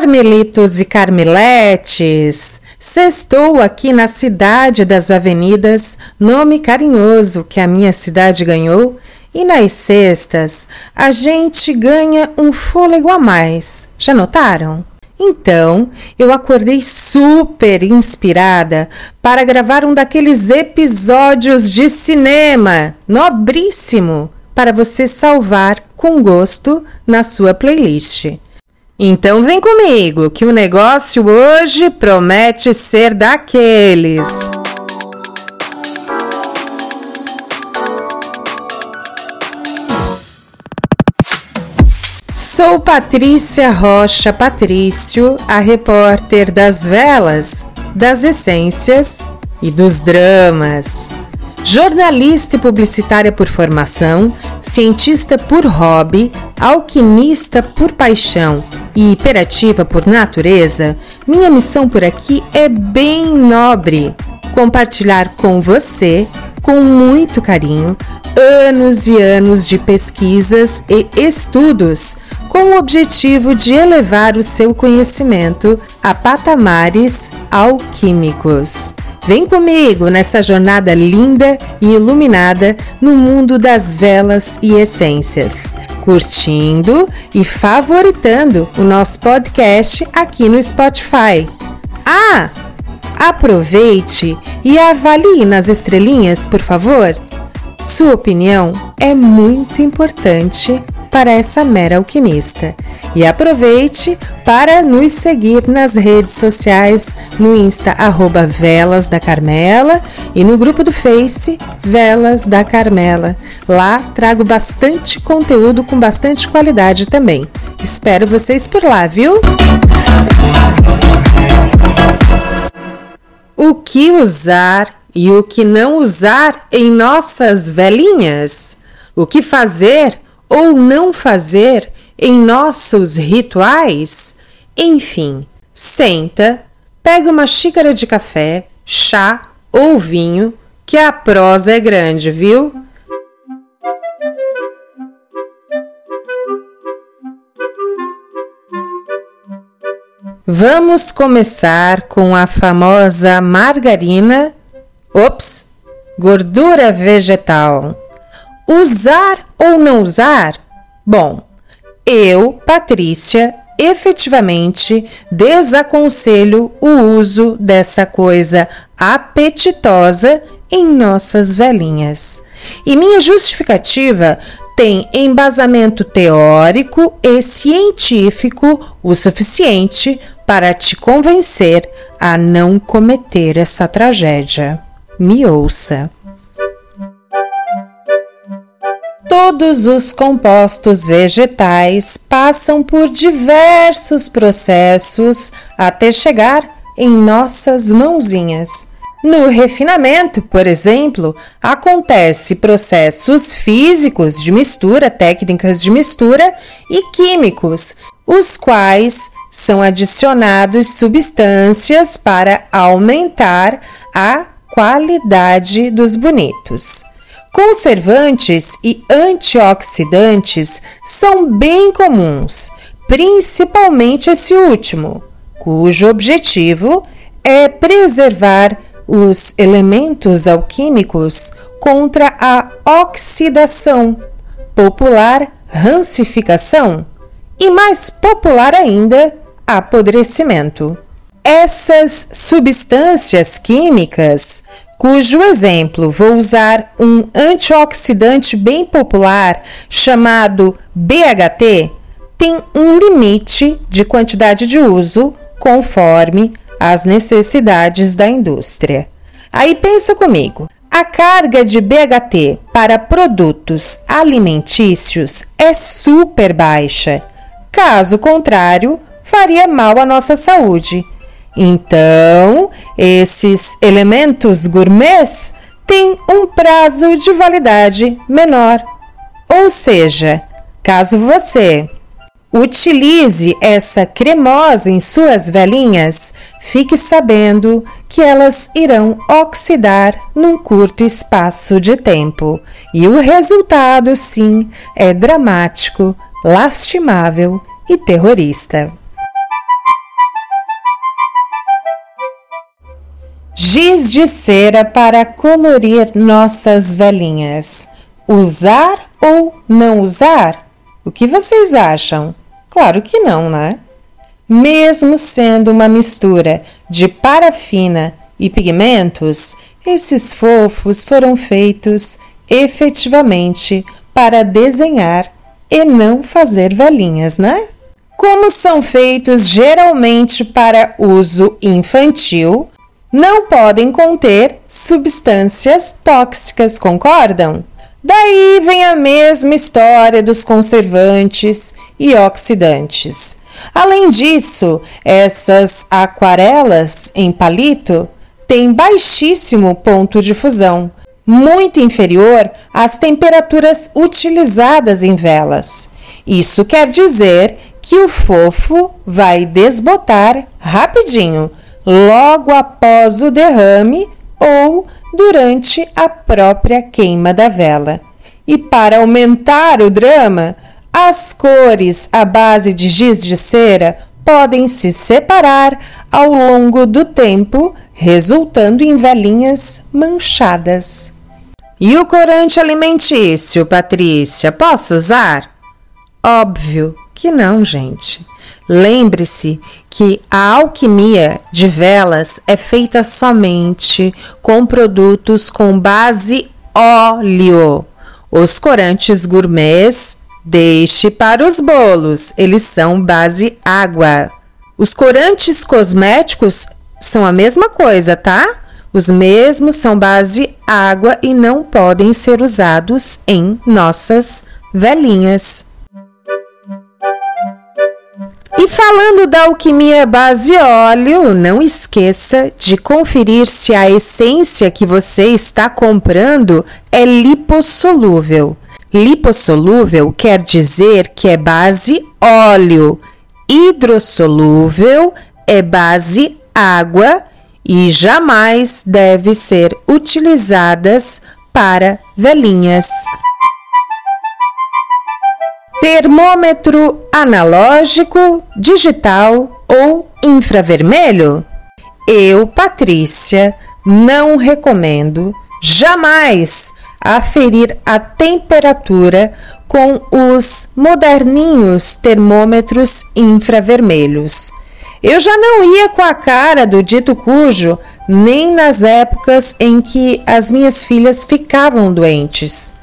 Carmelitos e Carmeletes, sextou aqui na cidade das avenidas, nome carinhoso que a minha cidade ganhou, e nas sextas a gente ganha um fôlego a mais. Já notaram? Então, eu acordei super inspirada para gravar um daqueles episódios de cinema nobríssimo para você salvar com gosto na sua playlist. Então vem comigo, que o negócio hoje promete ser daqueles. Sou Patrícia Rocha Patrício, a repórter das velas, das essências e dos dramas. Jornalista e publicitária por formação, cientista por hobby, alquimista por paixão e hiperativa por natureza, minha missão por aqui é bem nobre: compartilhar com você, com muito carinho, anos e anos de pesquisas e estudos com o objetivo de elevar o seu conhecimento a patamares alquímicos. Vem comigo nessa jornada linda e iluminada no mundo das velas e essências, curtindo e favoritando o nosso podcast aqui no Spotify. Ah! Aproveite e avalie nas estrelinhas, por favor. Sua opinião é muito importante para essa mera alquimista. E aproveite para nos seguir nas redes sociais, no Insta arroba Velas da Carmela e no grupo do Face Velas da Carmela. Lá trago bastante conteúdo com bastante qualidade também. Espero vocês por lá, viu? O que usar e o que não usar em nossas velinhas? O que fazer ou não fazer em nossos rituais? Enfim, senta, pega uma xícara de café, chá ou vinho, que a prosa é grande, viu? Vamos começar com a famosa margarina, ops, gordura vegetal. Usar ou não usar? Bom, eu, Patrícia, efetivamente desaconselho o uso dessa coisa apetitosa em nossas velhinhas. E minha justificativa tem embasamento teórico e científico o suficiente para te convencer a não cometer essa tragédia. Me ouça. Todos os compostos vegetais passam por diversos processos até chegar em nossas mãozinhas. No refinamento, por exemplo, acontece processos físicos de mistura, técnicas de mistura e químicos, os quais são adicionados substâncias para aumentar a qualidade dos bonitos. Conservantes e antioxidantes são bem comuns, principalmente esse último, cujo objetivo é preservar os elementos alquímicos contra a oxidação, popular rancificação e mais popular ainda, apodrecimento. Essas substâncias químicas cujo exemplo vou usar um antioxidante bem popular chamado BHT, tem um limite de quantidade de uso conforme as necessidades da indústria. Aí pensa comigo. A carga de BHT para produtos alimentícios é super baixa. Caso contrário, faria mal à nossa saúde então, esses elementos gourmets têm um prazo de validade menor. Ou seja, caso você utilize essa cremosa em suas velinhas, fique sabendo que elas irão oxidar num curto espaço de tempo. E o resultado, sim, é dramático, lastimável e terrorista. Giz de cera para colorir nossas velhinhas. Usar ou não usar? O que vocês acham? Claro que não, né? Mesmo sendo uma mistura de parafina e pigmentos, esses fofos foram feitos efetivamente para desenhar e não fazer velhinhas, né? Como são feitos geralmente para uso infantil, não podem conter substâncias tóxicas, concordam? Daí vem a mesma história dos conservantes e oxidantes. Além disso, essas aquarelas em palito têm baixíssimo ponto de fusão, muito inferior às temperaturas utilizadas em velas. Isso quer dizer que o fofo vai desbotar rapidinho, logo após o derrame ou durante a própria queima da vela. E para aumentar o drama, as cores à base de giz de cera podem se separar ao longo do tempo, resultando em velinhas manchadas. E o corante alimentício, Patrícia, posso usar? Óbvio que não, gente. Lembre-se que a alquimia de velas é feita somente com produtos com base óleo. Os corantes gourmets deixe para os bolos, eles são base água. Os corantes cosméticos são a mesma coisa, tá? Os mesmos são base água e não podem ser usados em nossas velinhas. E falando da alquimia base óleo, não esqueça de conferir se a essência que você está comprando é lipossolúvel. Lipossolúvel quer dizer que é base óleo, hidrossolúvel é base água e jamais deve ser utilizadas para velinhas. Termômetro analógico, digital ou infravermelho? Eu, Patrícia, não recomendo jamais aferir a temperatura com os moderninhos termômetros infravermelhos. Eu já não ia com a cara do dito cujo nem nas épocas em que as minhas filhas ficavam doentes.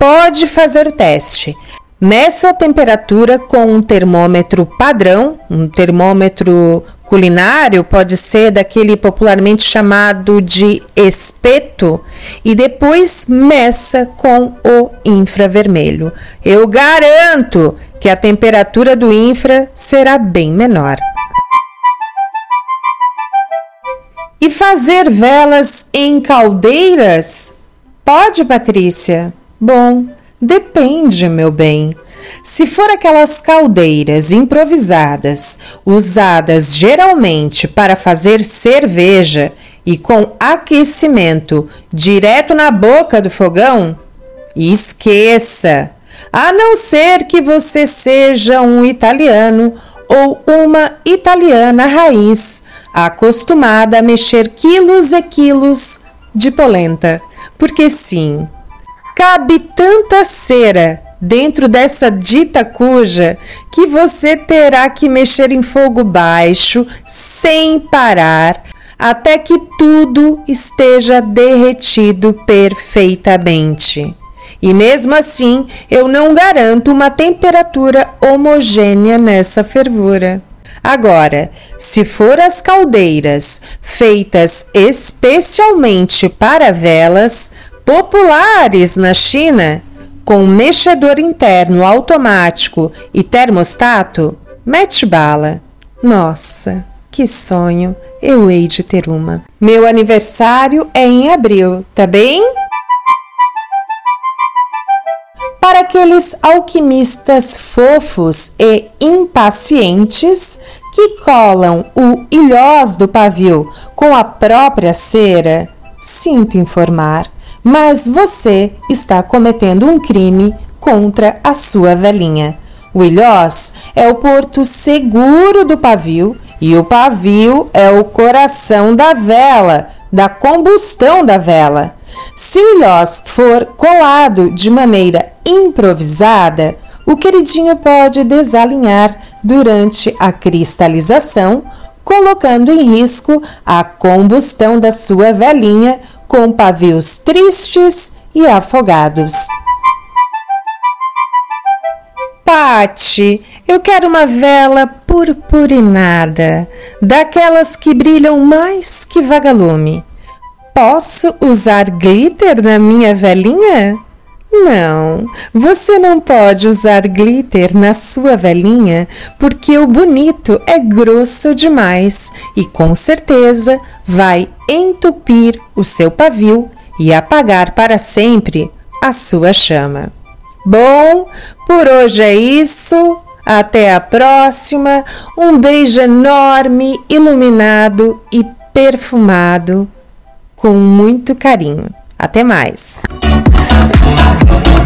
Pode fazer o teste. Meça a temperatura com um termômetro padrão, um termômetro culinário, pode ser daquele popularmente chamado de espeto, e depois meça com o infravermelho. Eu garanto que a temperatura do infra será bem menor. E fazer velas em caldeiras? Pode, Patrícia? Bom, Depende, meu bem. Se for aquelas caldeiras improvisadas, usadas geralmente para fazer cerveja e com aquecimento direto na boca do fogão, esqueça! A não ser que você seja um italiano ou uma italiana raiz, acostumada a mexer quilos e quilos de polenta. Porque sim, Cabe tanta cera dentro dessa dita cuja que você terá que mexer em fogo baixo sem parar até que tudo esteja derretido perfeitamente. E mesmo assim, eu não garanto uma temperatura homogênea nessa fervura. Agora, se for as caldeiras feitas especialmente para velas, populares na China, com mexedor interno automático e termostato, mete bala. Nossa, que sonho! Eu hei de ter uma. Meu aniversário é em abril, tá bem? Para aqueles alquimistas fofos e impacientes que colam o ilhós do pavio com a própria cera, sinto informar mas você está cometendo um crime contra a sua velhinha. O ilhós é o porto seguro do pavio e o pavio é o coração da vela, da combustão da vela. Se o ilhós for colado de maneira improvisada, o queridinho pode desalinhar durante a cristalização, colocando em risco a combustão da sua velinha com pavios tristes e afogados. Pati, eu quero uma vela purpurinada, daquelas que brilham mais que vagalume. Posso usar glitter na minha velinha? Não, você não pode usar glitter na sua velinha porque o bonito é grosso demais e com certeza vai entupir o seu pavio e apagar para sempre a sua chama. Bom, por hoje é isso. Até a próxima. Um beijo enorme, iluminado e perfumado com muito carinho. Até mais. Thank you.